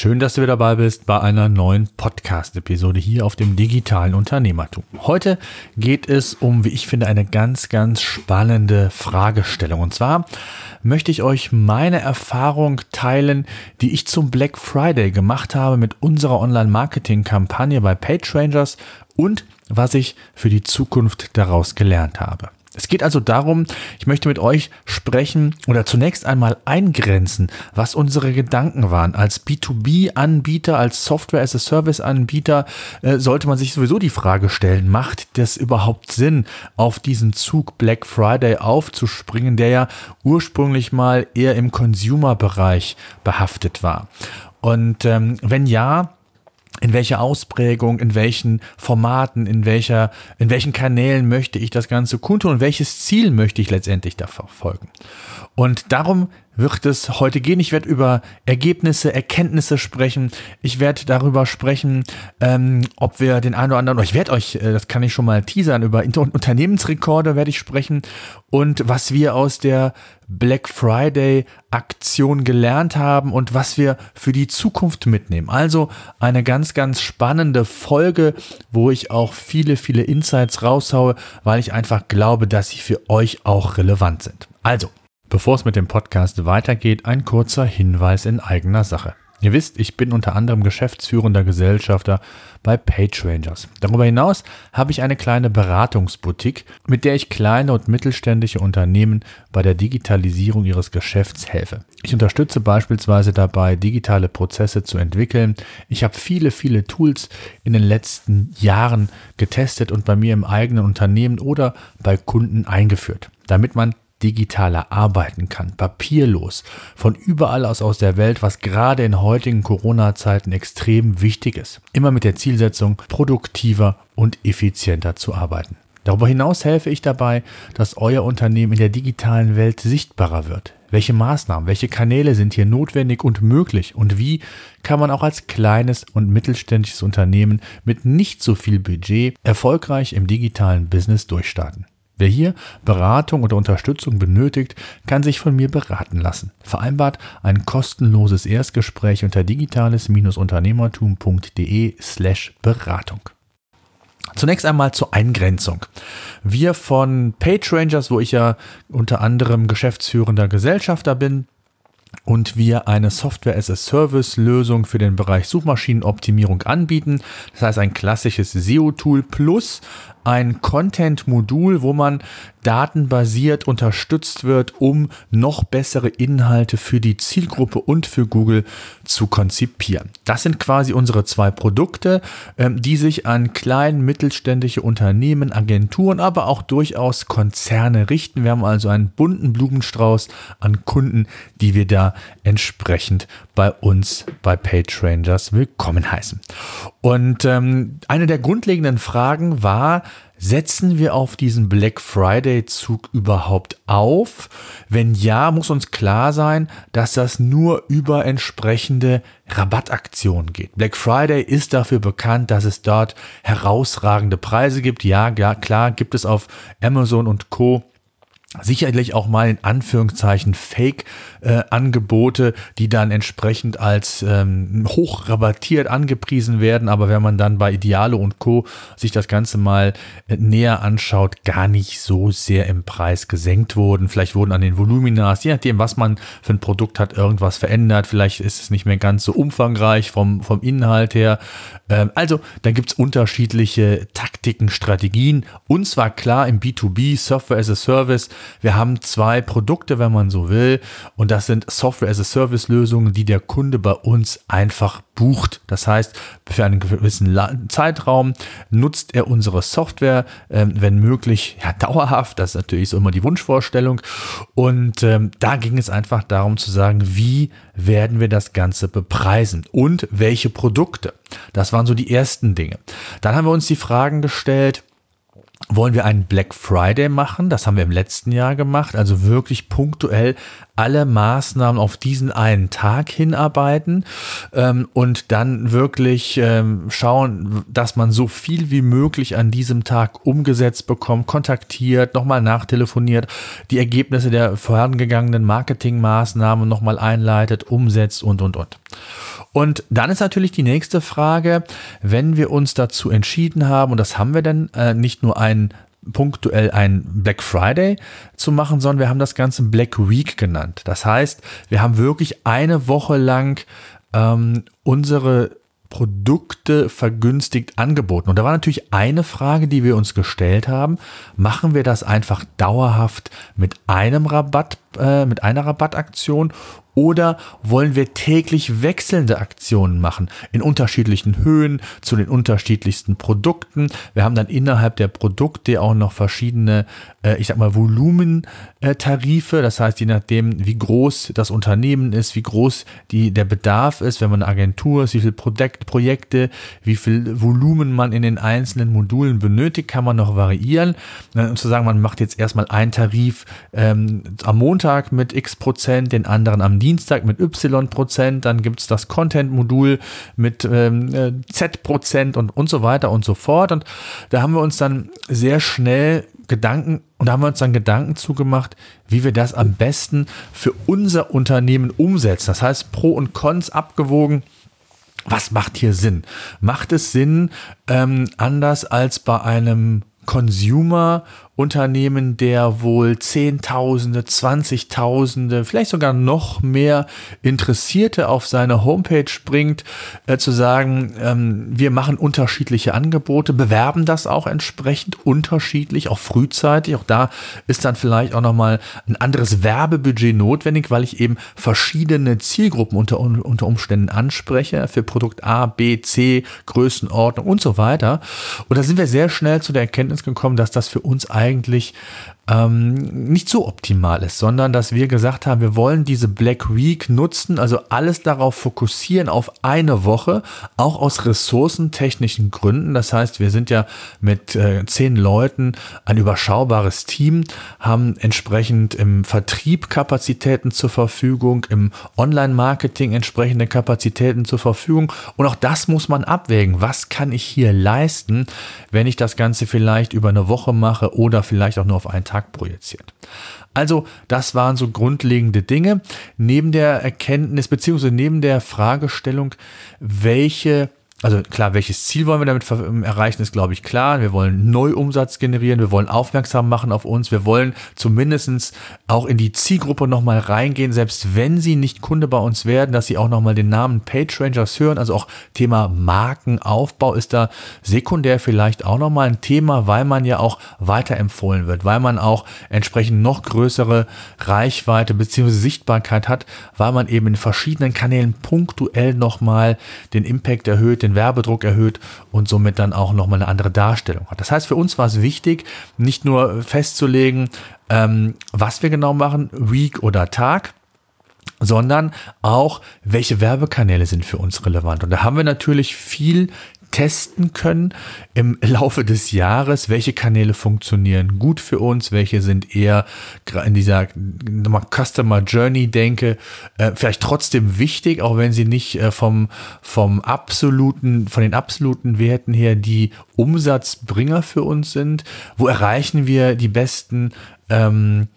Schön, dass du wieder dabei bist bei einer neuen Podcast-Episode hier auf dem digitalen Unternehmertum. Heute geht es um, wie ich finde, eine ganz, ganz spannende Fragestellung. Und zwar möchte ich euch meine Erfahrung teilen, die ich zum Black Friday gemacht habe mit unserer Online-Marketing-Kampagne bei PageRangers und was ich für die Zukunft daraus gelernt habe. Es geht also darum, ich möchte mit euch sprechen oder zunächst einmal eingrenzen, was unsere Gedanken waren. Als B2B-Anbieter, als Software-as-a-Service-Anbieter äh, sollte man sich sowieso die Frage stellen, macht das überhaupt Sinn, auf diesen Zug Black Friday aufzuspringen, der ja ursprünglich mal eher im Consumer-Bereich behaftet war? Und ähm, wenn ja, in welcher Ausprägung, in welchen Formaten, in welcher, in welchen Kanälen möchte ich das Ganze kundtun und welches Ziel möchte ich letztendlich da verfolgen. Und darum wird es heute gehen. Ich werde über Ergebnisse, Erkenntnisse sprechen. Ich werde darüber sprechen, ähm, ob wir den einen oder anderen, ich werde euch, äh, das kann ich schon mal teasern, über Unternehmensrekorde werde ich sprechen und was wir aus der Black Friday Aktion gelernt haben und was wir für die Zukunft mitnehmen. Also eine ganz, ganz spannende Folge, wo ich auch viele, viele Insights raushaue, weil ich einfach glaube, dass sie für euch auch relevant sind. Also, Bevor es mit dem Podcast weitergeht, ein kurzer Hinweis in eigener Sache. Ihr wisst, ich bin unter anderem geschäftsführender Gesellschafter bei PageRangers. Darüber hinaus habe ich eine kleine Beratungsboutique, mit der ich kleine und mittelständische Unternehmen bei der Digitalisierung ihres Geschäfts helfe. Ich unterstütze beispielsweise dabei, digitale Prozesse zu entwickeln. Ich habe viele, viele Tools in den letzten Jahren getestet und bei mir im eigenen Unternehmen oder bei Kunden eingeführt, damit man digitaler arbeiten kann, papierlos, von überall aus aus der Welt, was gerade in heutigen Corona-Zeiten extrem wichtig ist. Immer mit der Zielsetzung, produktiver und effizienter zu arbeiten. Darüber hinaus helfe ich dabei, dass euer Unternehmen in der digitalen Welt sichtbarer wird. Welche Maßnahmen, welche Kanäle sind hier notwendig und möglich und wie kann man auch als kleines und mittelständisches Unternehmen mit nicht so viel Budget erfolgreich im digitalen Business durchstarten. Wer hier Beratung oder Unterstützung benötigt, kann sich von mir beraten lassen. Vereinbart ein kostenloses Erstgespräch unter digitales-unternehmertum.de slash Beratung. Zunächst einmal zur Eingrenzung. Wir von PageRangers, wo ich ja unter anderem geschäftsführender Gesellschafter bin, und wir eine Software-as-a-Service-Lösung für den Bereich Suchmaschinenoptimierung anbieten. Das heißt ein klassisches SEO-Tool plus ein Content-Modul, wo man datenbasiert unterstützt wird, um noch bessere Inhalte für die Zielgruppe und für Google zu konzipieren. Das sind quasi unsere zwei Produkte, ähm, die sich an kleinen, mittelständische Unternehmen, Agenturen, aber auch durchaus Konzerne richten. Wir haben also einen bunten Blumenstrauß an Kunden, die wir da entsprechend bei uns bei PageRangers willkommen heißen. Und ähm, eine der grundlegenden Fragen war, Setzen wir auf diesen Black Friday-Zug überhaupt auf? Wenn ja, muss uns klar sein, dass das nur über entsprechende Rabattaktionen geht. Black Friday ist dafür bekannt, dass es dort herausragende Preise gibt. Ja, ja klar, gibt es auf Amazon und Co sicherlich auch mal in Anführungszeichen Fake-Angebote, äh, die dann entsprechend als ähm, hoch angepriesen werden, aber wenn man dann bei Idealo und Co. sich das Ganze mal äh, näher anschaut, gar nicht so sehr im Preis gesenkt wurden. Vielleicht wurden an den Voluminas, je nachdem, was man für ein Produkt hat, irgendwas verändert. Vielleicht ist es nicht mehr ganz so umfangreich vom, vom Inhalt her. Ähm, also, da gibt's unterschiedliche Taktiken, Strategien. Und zwar klar im B2B, Software as a Service, wir haben zwei Produkte, wenn man so will, und das sind Software-as-a-Service-Lösungen, die der Kunde bei uns einfach bucht. Das heißt, für einen gewissen Zeitraum nutzt er unsere Software, ähm, wenn möglich, ja, dauerhaft. Das ist natürlich so immer die Wunschvorstellung. Und ähm, da ging es einfach darum zu sagen, wie werden wir das Ganze bepreisen und welche Produkte. Das waren so die ersten Dinge. Dann haben wir uns die Fragen gestellt, wollen wir einen Black Friday machen. Das haben wir im letzten Jahr gemacht. Also wirklich punktuell alle Maßnahmen auf diesen einen Tag hinarbeiten ähm, und dann wirklich ähm, schauen, dass man so viel wie möglich an diesem Tag umgesetzt bekommt, kontaktiert, nochmal nachtelefoniert, die Ergebnisse der vorangegangenen Marketingmaßnahmen nochmal einleitet, umsetzt und, und, und. Und dann ist natürlich die nächste Frage, wenn wir uns dazu entschieden haben, und das haben wir dann äh, nicht nur einen punktuell ein Black Friday zu machen, sondern wir haben das Ganze Black Week genannt. Das heißt, wir haben wirklich eine Woche lang ähm, unsere Produkte vergünstigt angeboten. Und da war natürlich eine Frage, die wir uns gestellt haben. Machen wir das einfach dauerhaft mit einem Rabatt, äh, mit einer Rabattaktion oder wollen wir täglich wechselnde Aktionen machen in unterschiedlichen Höhen zu den unterschiedlichsten Produkten? Wir haben dann innerhalb der Produkte auch noch verschiedene, äh, ich sag mal, Volumentarife. Das heißt, je nachdem, wie groß das Unternehmen ist, wie groß die, der Bedarf ist, wenn man eine Agentur ist, wie viele Projekt, Projekte, wie viel Volumen man in den einzelnen Modulen benötigt, kann man noch variieren. Und zu sagen, man macht jetzt erstmal einen Tarif ähm, am Montag mit x Prozent, den anderen am Dienstag Dienstag mit Y Prozent, dann gibt es das Content-Modul mit ähm, äh, Z Prozent und, und so weiter und so fort. Und da haben wir uns dann sehr schnell Gedanken und da haben wir uns dann Gedanken zugemacht, wie wir das am besten für unser Unternehmen umsetzen. Das heißt, Pro und Cons abgewogen. Was macht hier Sinn? Macht es Sinn, ähm, anders als bei einem Consumer Unternehmen, der wohl Zehntausende, Zwanzigtausende, vielleicht sogar noch mehr Interessierte auf seine Homepage bringt, äh, zu sagen, ähm, wir machen unterschiedliche Angebote, bewerben das auch entsprechend unterschiedlich, auch frühzeitig. Auch da ist dann vielleicht auch nochmal ein anderes Werbebudget notwendig, weil ich eben verschiedene Zielgruppen unter, unter Umständen anspreche für Produkt A, B, C, Größenordnung und so weiter. Und da sind wir sehr schnell zu der Erkenntnis gekommen, dass das für uns eigentlich eigentlich ähm, nicht so optimal ist, sondern dass wir gesagt haben, wir wollen diese Black Week nutzen, also alles darauf fokussieren auf eine Woche, auch aus ressourcentechnischen Gründen. Das heißt, wir sind ja mit äh, zehn Leuten ein überschaubares Team, haben entsprechend im Vertrieb Kapazitäten zur Verfügung, im Online-Marketing entsprechende Kapazitäten zur Verfügung. Und auch das muss man abwägen. Was kann ich hier leisten, wenn ich das Ganze vielleicht über eine Woche mache oder vielleicht auch nur auf einen Tag Tag projiziert. Also, das waren so grundlegende Dinge. Neben der Erkenntnis, beziehungsweise neben der Fragestellung, welche also klar, welches Ziel wollen wir damit ähm, erreichen, ist, glaube ich, klar. Wir wollen Neuumsatz generieren, wir wollen aufmerksam machen auf uns, wir wollen zumindestens auch in die Zielgruppe nochmal reingehen, selbst wenn sie nicht Kunde bei uns werden, dass sie auch nochmal den Namen Page Rangers hören. Also auch Thema Markenaufbau ist da sekundär vielleicht auch nochmal ein Thema, weil man ja auch weiterempfohlen wird, weil man auch entsprechend noch größere Reichweite bzw. Sichtbarkeit hat, weil man eben in verschiedenen Kanälen punktuell nochmal den Impact erhöht, den Werbedruck erhöht und somit dann auch nochmal eine andere Darstellung hat. Das heißt, für uns war es wichtig, nicht nur festzulegen, ähm, was wir genau machen, Week oder Tag, sondern auch, welche Werbekanäle sind für uns relevant. Und da haben wir natürlich viel testen können im Laufe des Jahres, welche Kanäle funktionieren gut für uns, welche sind eher in dieser Customer Journey denke, äh, vielleicht trotzdem wichtig, auch wenn sie nicht äh, vom, vom absoluten, von den absoluten Werten her die Umsatzbringer für uns sind. Wo erreichen wir die besten ähm,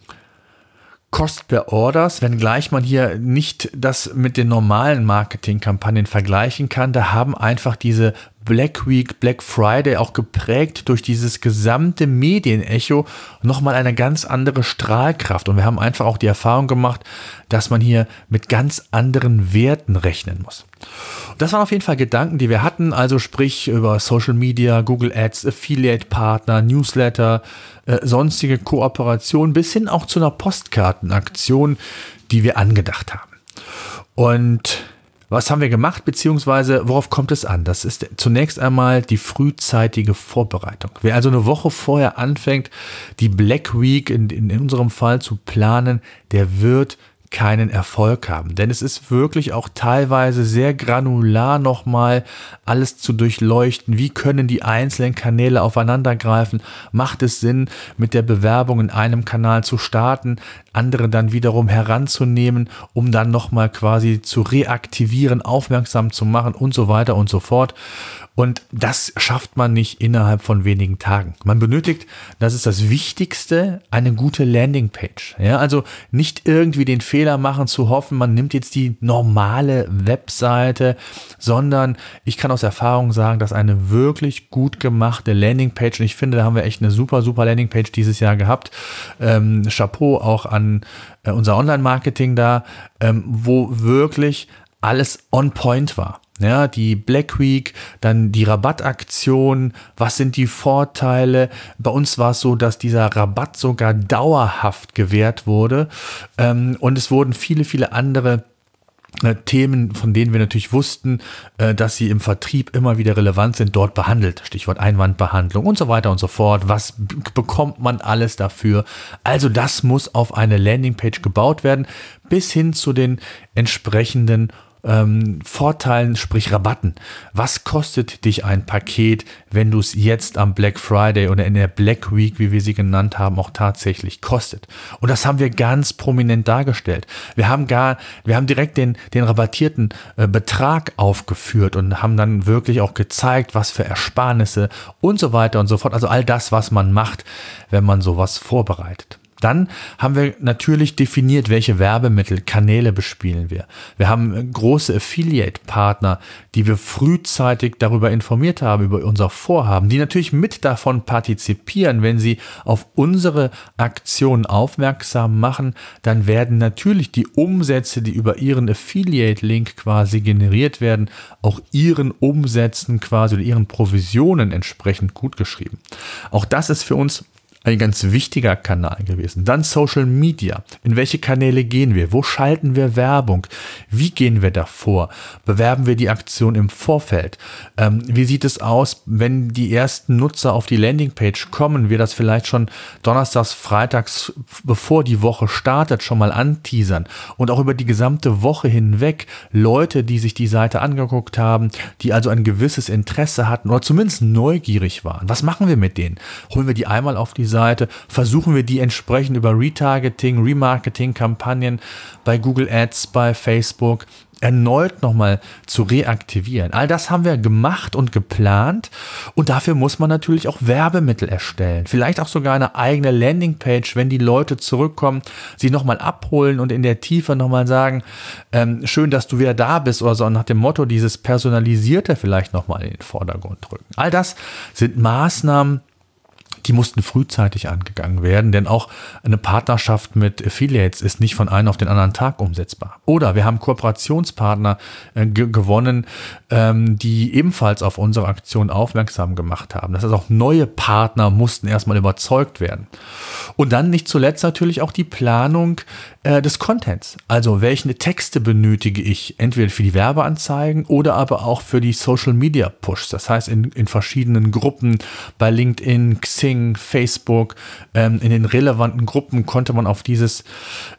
Cost per Orders, wenngleich man hier nicht das mit den normalen Marketingkampagnen vergleichen kann. Da haben einfach diese Black Week, Black Friday auch geprägt durch dieses gesamte Medienecho nochmal eine ganz andere Strahlkraft. Und wir haben einfach auch die Erfahrung gemacht, dass man hier mit ganz anderen Werten rechnen muss. Das waren auf jeden Fall Gedanken, die wir hatten, also sprich über Social Media, Google Ads, Affiliate Partner, Newsletter, äh, sonstige Kooperation bis hin auch zu einer Postkartenaktion, die wir angedacht haben. Und was haben wir gemacht, beziehungsweise worauf kommt es an? Das ist zunächst einmal die frühzeitige Vorbereitung. Wer also eine Woche vorher anfängt, die Black Week in, in, unserem Fall zu planen, der wird keinen Erfolg haben. Denn es ist wirklich auch teilweise sehr granular nochmal alles zu durchleuchten. Wie können die einzelnen Kanäle aufeinandergreifen? Macht es Sinn, mit der Bewerbung in einem Kanal zu starten, andere dann wiederum heranzunehmen, um dann nochmal quasi zu reaktivieren, aufmerksam zu machen und so weiter und so fort. Und das schafft man nicht innerhalb von wenigen Tagen. Man benötigt, das ist das Wichtigste, eine gute Landingpage. Ja, also nicht irgendwie den Fehler machen zu hoffen, man nimmt jetzt die normale Webseite, sondern ich kann aus Erfahrung sagen, dass eine wirklich gut gemachte Landingpage, und ich finde, da haben wir echt eine super, super Landingpage dieses Jahr gehabt. Ähm, Chapeau auch an äh, unser Online-Marketing da, ähm, wo wirklich alles on point war. Ja, die Black Week, dann die Rabattaktion, was sind die Vorteile? Bei uns war es so, dass dieser Rabatt sogar dauerhaft gewährt wurde ähm, und es wurden viele, viele andere äh, Themen, von denen wir natürlich wussten, äh, dass sie im Vertrieb immer wieder relevant sind, dort behandelt. Stichwort Einwandbehandlung und so weiter und so fort. Was bekommt man alles dafür? Also das muss auf eine Landingpage gebaut werden, bis hin zu den entsprechenden ähm, Vorteilen, sprich Rabatten. Was kostet dich ein Paket, wenn du es jetzt am Black Friday oder in der Black Week, wie wir sie genannt haben, auch tatsächlich kostet? Und das haben wir ganz prominent dargestellt. Wir haben gar, wir haben direkt den, den rabattierten äh, Betrag aufgeführt und haben dann wirklich auch gezeigt, was für Ersparnisse und so weiter und so fort. Also all das, was man macht, wenn man sowas vorbereitet. Dann haben wir natürlich definiert, welche Werbemittel, Kanäle bespielen wir. Wir haben große Affiliate-Partner, die wir frühzeitig darüber informiert haben, über unser Vorhaben, die natürlich mit davon partizipieren. Wenn sie auf unsere Aktionen aufmerksam machen, dann werden natürlich die Umsätze, die über ihren Affiliate-Link quasi generiert werden, auch ihren Umsätzen quasi oder ihren Provisionen entsprechend gut geschrieben. Auch das ist für uns ein ganz wichtiger Kanal gewesen. Dann Social Media. In welche Kanäle gehen wir? Wo schalten wir Werbung? Wie gehen wir davor? Bewerben wir die Aktion im Vorfeld? Ähm, wie sieht es aus, wenn die ersten Nutzer auf die Landingpage kommen? Wir das vielleicht schon donnerstags, freitags, bevor die Woche startet, schon mal anteasern und auch über die gesamte Woche hinweg Leute, die sich die Seite angeguckt haben, die also ein gewisses Interesse hatten oder zumindest neugierig waren. Was machen wir mit denen? Holen wir die einmal auf die Seite, versuchen wir die entsprechend über Retargeting, Remarketing-Kampagnen bei Google Ads, bei Facebook erneut nochmal zu reaktivieren. All das haben wir gemacht und geplant und dafür muss man natürlich auch Werbemittel erstellen. Vielleicht auch sogar eine eigene Landingpage, wenn die Leute zurückkommen, sie nochmal abholen und in der Tiefe nochmal sagen, ähm, schön, dass du wieder da bist oder so nach dem Motto dieses Personalisierte vielleicht nochmal in den Vordergrund drücken. All das sind Maßnahmen, die mussten frühzeitig angegangen werden, denn auch eine Partnerschaft mit Affiliates ist nicht von einem auf den anderen Tag umsetzbar. Oder wir haben Kooperationspartner äh, gewonnen, ähm, die ebenfalls auf unsere Aktion aufmerksam gemacht haben. Das heißt, auch neue Partner mussten erstmal überzeugt werden. Und dann nicht zuletzt natürlich auch die Planung äh, des Contents. Also welche Texte benötige ich entweder für die Werbeanzeigen oder aber auch für die Social Media Push. Das heißt in, in verschiedenen Gruppen bei LinkedIn, Xing, Facebook, ähm, in den relevanten Gruppen konnte man auf dieses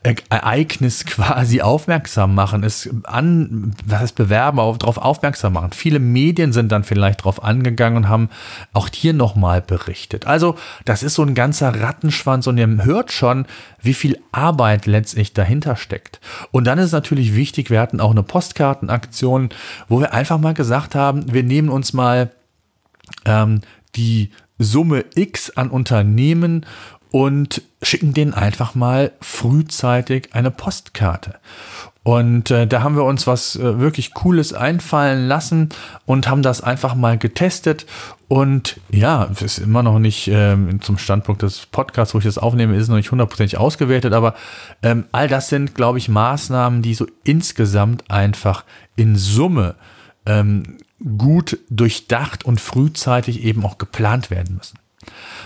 e Ereignis quasi aufmerksam machen, es an, was heißt Bewerber darauf aufmerksam machen. Viele Medien sind dann vielleicht darauf angegangen und haben auch hier nochmal berichtet. Also das ist so ein ganzer Rattenschwanz und ihr hört schon, wie viel Arbeit letztlich dahinter steckt. Und dann ist natürlich wichtig, wir hatten auch eine Postkartenaktion, wo wir einfach mal gesagt haben, wir nehmen uns mal ähm, die Summe X an Unternehmen und schicken denen einfach mal frühzeitig eine Postkarte. Und äh, da haben wir uns was äh, wirklich Cooles einfallen lassen und haben das einfach mal getestet. Und ja, es ist immer noch nicht ähm, zum Standpunkt des Podcasts, wo ich das aufnehme, ist noch nicht hundertprozentig ausgewertet. Aber ähm, all das sind, glaube ich, Maßnahmen, die so insgesamt einfach in Summe ähm, gut durchdacht und frühzeitig eben auch geplant werden müssen.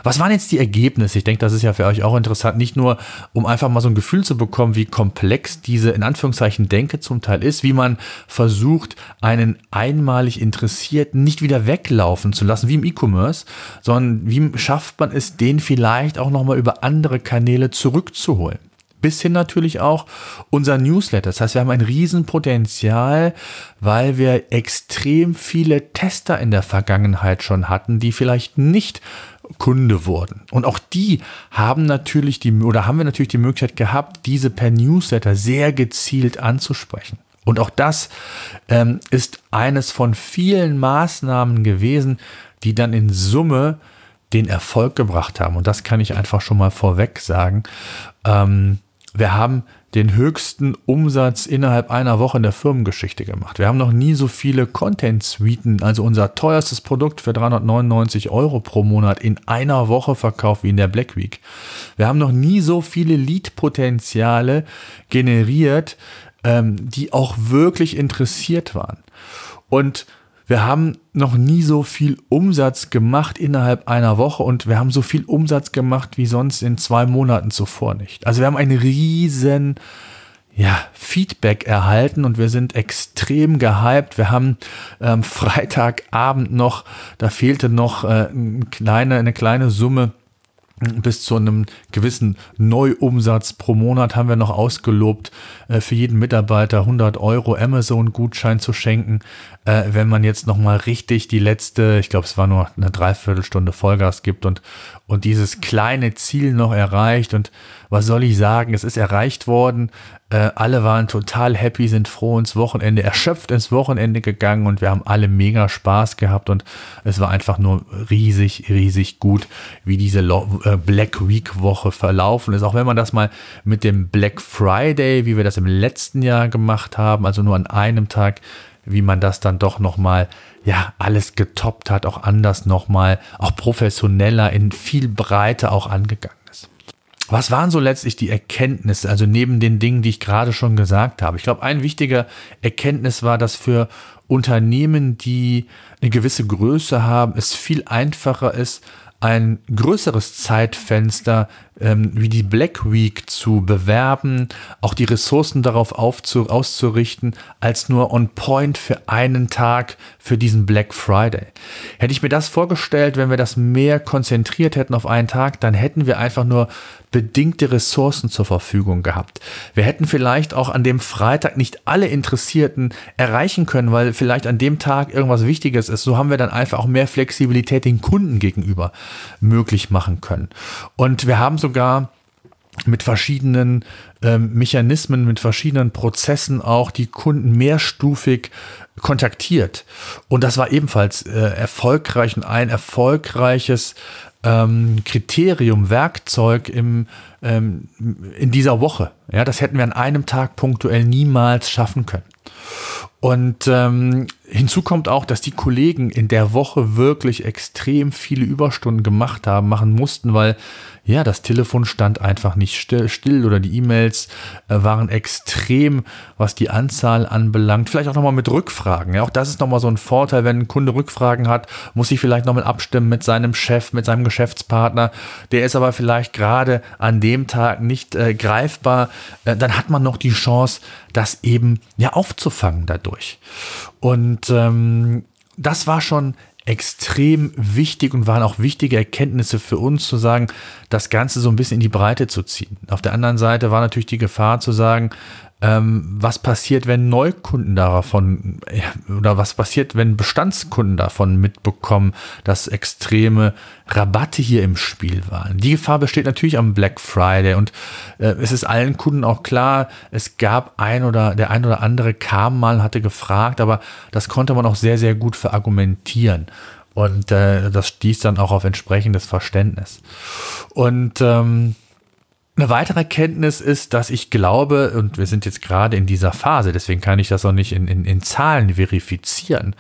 Was waren jetzt die Ergebnisse? Ich denke, das ist ja für euch auch interessant, nicht nur, um einfach mal so ein Gefühl zu bekommen, wie komplex diese in Anführungszeichen Denke zum Teil ist, wie man versucht, einen einmalig Interessierten nicht wieder weglaufen zu lassen, wie im E-Commerce, sondern wie schafft man es, den vielleicht auch nochmal über andere Kanäle zurückzuholen bis hin natürlich auch unser Newsletter. Das heißt, wir haben ein Riesenpotenzial, weil wir extrem viele Tester in der Vergangenheit schon hatten, die vielleicht nicht Kunde wurden. Und auch die haben natürlich die, oder haben wir natürlich die Möglichkeit gehabt, diese per Newsletter sehr gezielt anzusprechen. Und auch das ähm, ist eines von vielen Maßnahmen gewesen, die dann in Summe den Erfolg gebracht haben. Und das kann ich einfach schon mal vorweg sagen. Ähm, wir haben den höchsten Umsatz innerhalb einer Woche in der Firmengeschichte gemacht. Wir haben noch nie so viele Content-Suiten, also unser teuerstes Produkt für 399 Euro pro Monat in einer Woche verkauft wie in der Black Week. Wir haben noch nie so viele Lead-Potenziale generiert, ähm, die auch wirklich interessiert waren. Und wir haben noch nie so viel Umsatz gemacht innerhalb einer Woche und wir haben so viel Umsatz gemacht wie sonst in zwei Monaten zuvor nicht. Also wir haben einen riesen ja, Feedback erhalten und wir sind extrem gehypt. Wir haben ähm, Freitagabend noch, da fehlte noch äh, eine, kleine, eine kleine Summe bis zu einem gewissen Neuumsatz pro Monat haben wir noch ausgelobt, äh, für jeden Mitarbeiter 100 Euro Amazon-Gutschein zu schenken, äh, wenn man jetzt nochmal richtig die letzte, ich glaube, es war nur eine Dreiviertelstunde Vollgas gibt und, und dieses kleine Ziel noch erreicht. Und was soll ich sagen? Es ist erreicht worden. Äh, alle waren total happy, sind froh ins Wochenende, erschöpft ins Wochenende gegangen und wir haben alle mega Spaß gehabt und es war einfach nur riesig, riesig gut, wie diese Lo äh, Black Week Woche verlaufen ist. Auch wenn man das mal mit dem Black Friday, wie wir das im letzten Jahr gemacht haben, also nur an einem Tag, wie man das dann doch nochmal, ja, alles getoppt hat, auch anders nochmal, auch professioneller, in viel Breite auch angegangen. Was waren so letztlich die Erkenntnisse, also neben den Dingen, die ich gerade schon gesagt habe? Ich glaube, ein wichtiger Erkenntnis war, dass für Unternehmen, die eine gewisse Größe haben, es viel einfacher ist, ein größeres Zeitfenster ähm, wie die Black Week zu bewerben, auch die Ressourcen darauf aufzu auszurichten, als nur on point für einen Tag für diesen Black Friday. Hätte ich mir das vorgestellt, wenn wir das mehr konzentriert hätten auf einen Tag, dann hätten wir einfach nur bedingte Ressourcen zur Verfügung gehabt. Wir hätten vielleicht auch an dem Freitag nicht alle Interessierten erreichen können, weil vielleicht an dem Tag irgendwas Wichtiges ist. So haben wir dann einfach auch mehr Flexibilität den Kunden gegenüber möglich machen können. Und wir haben sogar mit verschiedenen ähm, Mechanismen, mit verschiedenen Prozessen auch die Kunden mehrstufig kontaktiert. Und das war ebenfalls äh, erfolgreich und ein erfolgreiches ähm, Kriterium, Werkzeug im, ähm, in dieser Woche. Ja, das hätten wir an einem Tag punktuell niemals schaffen können. Und ähm, hinzu kommt auch, dass die Kollegen in der Woche wirklich extrem viele Überstunden gemacht haben, machen mussten, weil ja, das Telefon stand einfach nicht still, oder die E-Mails äh, waren extrem, was die Anzahl anbelangt. Vielleicht auch nochmal mit Rückfragen. Ja, auch das ist nochmal so ein Vorteil, wenn ein Kunde Rückfragen hat, muss sich vielleicht nochmal abstimmen mit seinem Chef, mit seinem Geschäftspartner. Der ist aber vielleicht gerade an dem Tag nicht äh, greifbar. Äh, dann hat man noch die Chance, das eben ja aufzufangen dadurch. Und ähm, das war schon extrem wichtig und waren auch wichtige Erkenntnisse für uns zu sagen, das Ganze so ein bisschen in die Breite zu ziehen. Auf der anderen Seite war natürlich die Gefahr zu sagen, ähm, was passiert, wenn Neukunden davon oder was passiert, wenn Bestandskunden davon mitbekommen, dass extreme Rabatte hier im Spiel waren. Die Gefahr besteht natürlich am Black Friday und äh, es ist allen Kunden auch klar, es gab ein oder der ein oder andere kam mal, hatte gefragt, aber das konnte man auch sehr, sehr gut verargumentieren. Und äh, das stieß dann auch auf entsprechendes Verständnis. Und ähm, eine weitere Erkenntnis ist, dass ich glaube, und wir sind jetzt gerade in dieser Phase, deswegen kann ich das auch nicht in, in, in Zahlen verifizieren,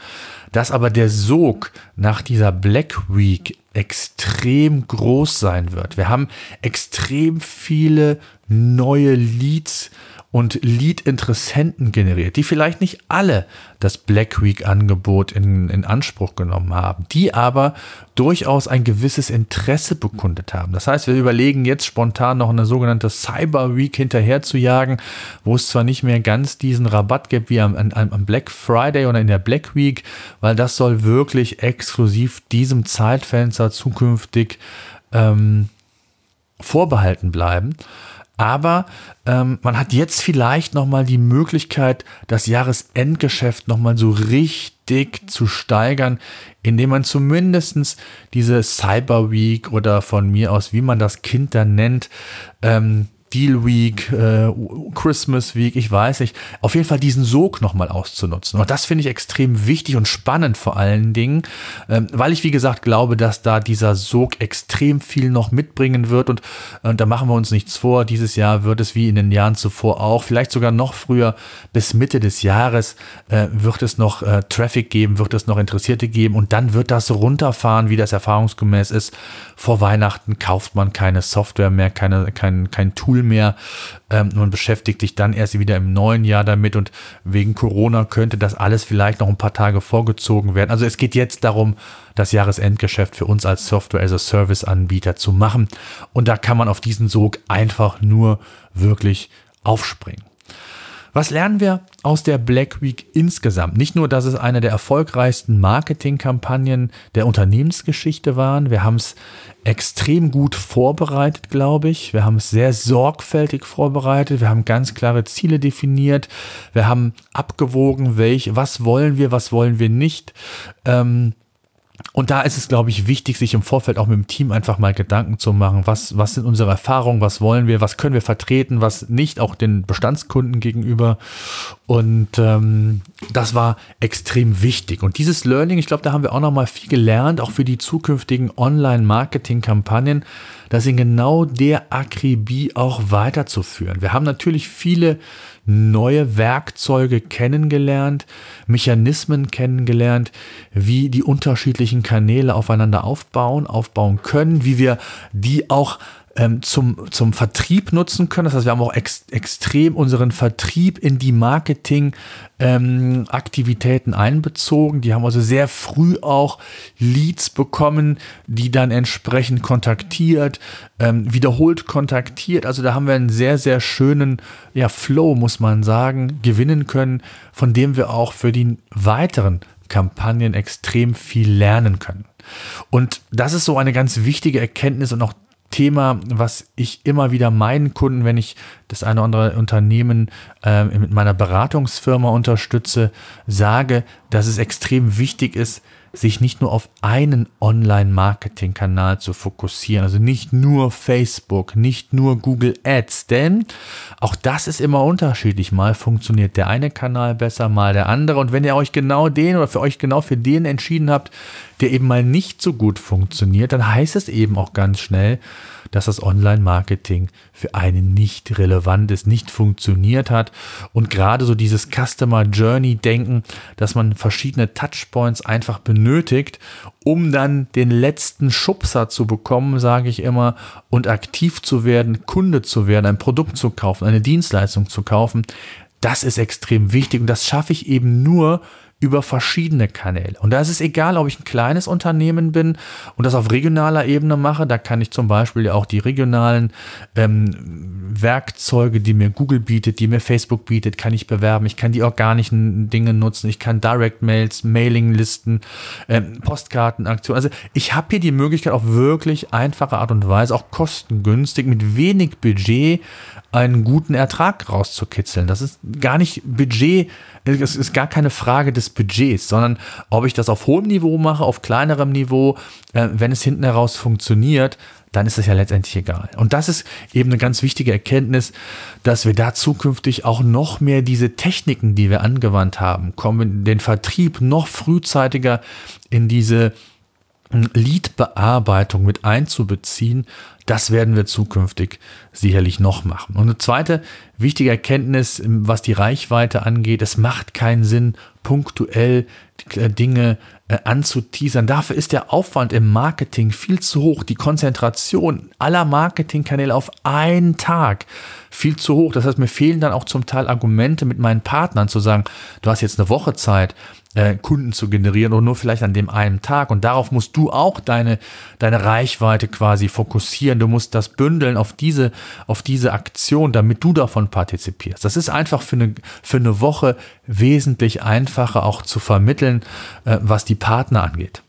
dass aber der Sog nach dieser Black Week extrem groß sein wird. Wir haben extrem viele neue Leads und Lead-Interessenten generiert, die vielleicht nicht alle das Black Week-Angebot in, in Anspruch genommen haben, die aber durchaus ein gewisses Interesse bekundet haben. Das heißt, wir überlegen jetzt spontan noch eine sogenannte Cyber Week hinterher zu jagen, wo es zwar nicht mehr ganz diesen Rabatt gibt wie am, am, Black Friday oder in der Black Week, weil das soll wirklich exklusiv diesem Zeitfenster zukünftig ähm, vorbehalten bleiben. Aber ähm, man hat jetzt vielleicht nochmal die Möglichkeit, das Jahresendgeschäft nochmal so richtig zu steigern, indem man zumindest diese Cyber Week oder von mir aus, wie man das Kind dann nennt, ähm, Deal Week, äh, Christmas Week, ich weiß nicht. Auf jeden Fall diesen Sog nochmal auszunutzen. Und das finde ich extrem wichtig und spannend vor allen Dingen, ähm, weil ich, wie gesagt, glaube, dass da dieser Sog extrem viel noch mitbringen wird. Und, und da machen wir uns nichts vor. Dieses Jahr wird es wie in den Jahren zuvor auch, vielleicht sogar noch früher, bis Mitte des Jahres, äh, wird es noch äh, Traffic geben, wird es noch Interessierte geben. Und dann wird das runterfahren, wie das erfahrungsgemäß ist. Vor Weihnachten kauft man keine Software mehr, keine, kein, kein Tool Tool mehr. Ähm, man beschäftigt sich dann erst wieder im neuen Jahr damit und wegen Corona könnte das alles vielleicht noch ein paar Tage vorgezogen werden. Also es geht jetzt darum, das Jahresendgeschäft für uns als Software as a Service Anbieter zu machen. Und da kann man auf diesen Sog einfach nur wirklich aufspringen. Was lernen wir aus der Black Week insgesamt? Nicht nur, dass es eine der erfolgreichsten Marketingkampagnen der Unternehmensgeschichte waren. Wir haben es extrem gut vorbereitet, glaube ich. Wir haben es sehr sorgfältig vorbereitet. Wir haben ganz klare Ziele definiert. Wir haben abgewogen, welch, was wollen wir, was wollen wir nicht. Ähm, und da ist es, glaube ich, wichtig, sich im Vorfeld auch mit dem Team einfach mal Gedanken zu machen, was, was sind unsere Erfahrungen, was wollen wir, was können wir vertreten, was nicht, auch den Bestandskunden gegenüber. Und ähm, das war extrem wichtig. Und dieses Learning, ich glaube, da haben wir auch noch mal viel gelernt, auch für die zukünftigen Online-Marketing-Kampagnen, das in genau der Akribie auch weiterzuführen. Wir haben natürlich viele neue Werkzeuge kennengelernt, Mechanismen kennengelernt, wie die unterschiedlichen Kanäle aufeinander aufbauen, aufbauen können, wie wir die auch ähm, zum, zum Vertrieb nutzen können. Das heißt, wir haben auch ex extrem unseren Vertrieb in die Marketing-Aktivitäten ähm, einbezogen. Die haben also sehr früh auch Leads bekommen, die dann entsprechend kontaktiert, ähm, wiederholt kontaktiert. Also da haben wir einen sehr, sehr schönen ja, Flow, muss man sagen, gewinnen können, von dem wir auch für die weiteren Kampagnen extrem viel lernen können. Und das ist so eine ganz wichtige Erkenntnis und auch Thema, was ich immer wieder meinen Kunden, wenn ich das eine oder andere Unternehmen äh, mit meiner Beratungsfirma unterstütze, sage, dass es extrem wichtig ist, sich nicht nur auf einen Online-Marketing-Kanal zu fokussieren, also nicht nur Facebook, nicht nur Google Ads, denn auch das ist immer unterschiedlich. Mal funktioniert der eine Kanal besser, mal der andere. Und wenn ihr euch genau den oder für euch genau für den entschieden habt, der eben mal nicht so gut funktioniert, dann heißt es eben auch ganz schnell, dass das Online-Marketing für einen nicht relevant ist, nicht funktioniert hat. Und gerade so dieses Customer Journey-Denken, dass man verschiedene Touchpoints einfach benötigt, um dann den letzten Schubser zu bekommen, sage ich immer, und aktiv zu werden, Kunde zu werden, ein Produkt zu kaufen, eine Dienstleistung zu kaufen. Das ist extrem wichtig und das schaffe ich eben nur, über verschiedene Kanäle. Und da ist es egal, ob ich ein kleines Unternehmen bin und das auf regionaler Ebene mache. Da kann ich zum Beispiel auch die regionalen ähm, Werkzeuge, die mir Google bietet, die mir Facebook bietet, kann ich bewerben. Ich kann die organischen Dinge nutzen. Ich kann Direct Mails, Mailinglisten, ähm, Postkartenaktionen. Also ich habe hier die Möglichkeit, auf wirklich einfache Art und Weise, auch kostengünstig, mit wenig Budget einen guten Ertrag rauszukitzeln. Das ist gar nicht Budget, es ist gar keine Frage des Budgets, sondern ob ich das auf hohem Niveau mache, auf kleinerem Niveau, äh, wenn es hinten heraus funktioniert, dann ist es ja letztendlich egal. Und das ist eben eine ganz wichtige Erkenntnis, dass wir da zukünftig auch noch mehr diese Techniken, die wir angewandt haben, kommen, den Vertrieb noch frühzeitiger in diese Lead-Bearbeitung mit einzubeziehen, das werden wir zukünftig sicherlich noch machen. Und eine zweite wichtige Erkenntnis, was die Reichweite angeht, es macht keinen Sinn, punktuell äh, Dinge äh, anzuteasern. Dafür ist der Aufwand im Marketing viel zu hoch. Die Konzentration aller Marketingkanäle auf einen Tag viel zu hoch. Das heißt, mir fehlen dann auch zum Teil Argumente mit meinen Partnern zu sagen, du hast jetzt eine Woche Zeit, äh, Kunden zu generieren oder nur vielleicht an dem einen Tag. Und darauf musst du auch deine, deine Reichweite quasi fokussieren. Du musst das bündeln auf diese, auf diese Aktion, damit du davon partizipierst. Das ist einfach für eine, für eine Woche wesentlich einfacher auch zu vermitteln, äh, was die Partner angeht.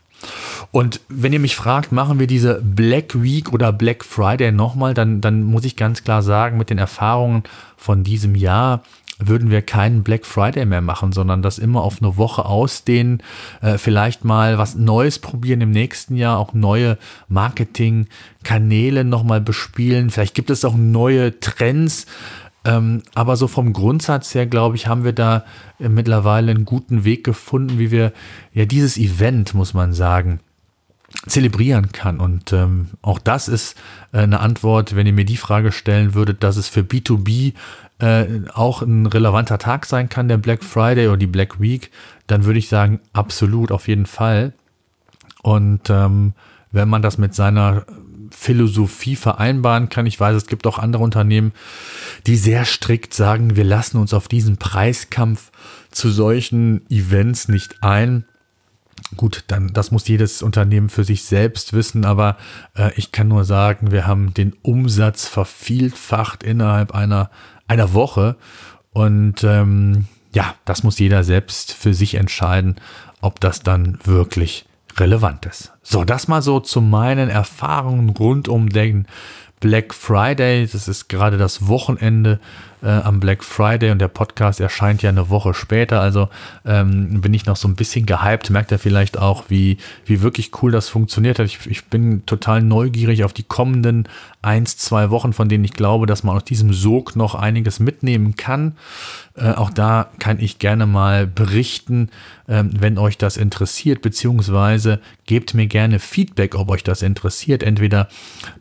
Und wenn ihr mich fragt, machen wir diese Black Week oder Black Friday nochmal, dann, dann muss ich ganz klar sagen, mit den Erfahrungen von diesem Jahr würden wir keinen Black Friday mehr machen, sondern das immer auf eine Woche ausdehnen, äh, vielleicht mal was Neues probieren im nächsten Jahr, auch neue Marketingkanäle nochmal bespielen. Vielleicht gibt es auch neue Trends. Ähm, aber so vom Grundsatz her, glaube ich, haben wir da äh, mittlerweile einen guten Weg gefunden, wie wir ja dieses Event, muss man sagen, zelebrieren kann. Und ähm, auch das ist äh, eine Antwort, wenn ihr mir die Frage stellen würdet, dass es für B2B äh, auch ein relevanter Tag sein kann, der Black Friday oder die Black Week, dann würde ich sagen, absolut, auf jeden Fall. Und ähm, wenn man das mit seiner Philosophie vereinbaren kann. Ich weiß, es gibt auch andere Unternehmen, die sehr strikt sagen, wir lassen uns auf diesen Preiskampf zu solchen Events nicht ein. Gut, dann das muss jedes Unternehmen für sich selbst wissen, aber äh, ich kann nur sagen, wir haben den Umsatz vervielfacht innerhalb einer einer Woche und ähm, ja, das muss jeder selbst für sich entscheiden, ob das dann wirklich relevant ist. So, das mal so zu meinen Erfahrungen rund um den Black Friday. Das ist gerade das Wochenende äh, am Black Friday und der Podcast erscheint ja eine Woche später. Also ähm, bin ich noch so ein bisschen gehypt. Merkt ihr vielleicht auch, wie, wie wirklich cool das funktioniert hat. Ich, ich bin total neugierig auf die kommenden eins, zwei Wochen, von denen ich glaube, dass man aus diesem Sog noch einiges mitnehmen kann. Äh, auch da kann ich gerne mal berichten, äh, wenn euch das interessiert, beziehungsweise gebt mir gerne Feedback, ob euch das interessiert. Entweder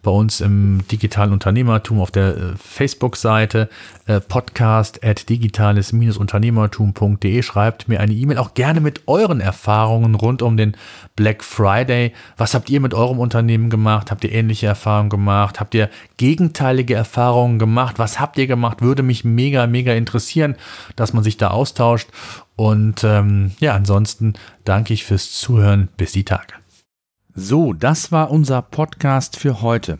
bei uns im digitalen Unternehmertum auf der äh, Facebook-Seite äh, podcast at digitales-unternehmertum.de. Schreibt mir eine E-Mail, auch gerne mit euren Erfahrungen rund um den Black Friday. Was habt ihr mit eurem Unternehmen gemacht? Habt ihr ähnliche Erfahrungen gemacht? Habt ihr gegenteilige Erfahrungen gemacht? Was habt ihr gemacht? Würde mich mega, mega interessieren, dass man sich da austauscht. Und ähm, ja, ansonsten danke ich fürs Zuhören. Bis die Tage. So, das war unser Podcast für heute.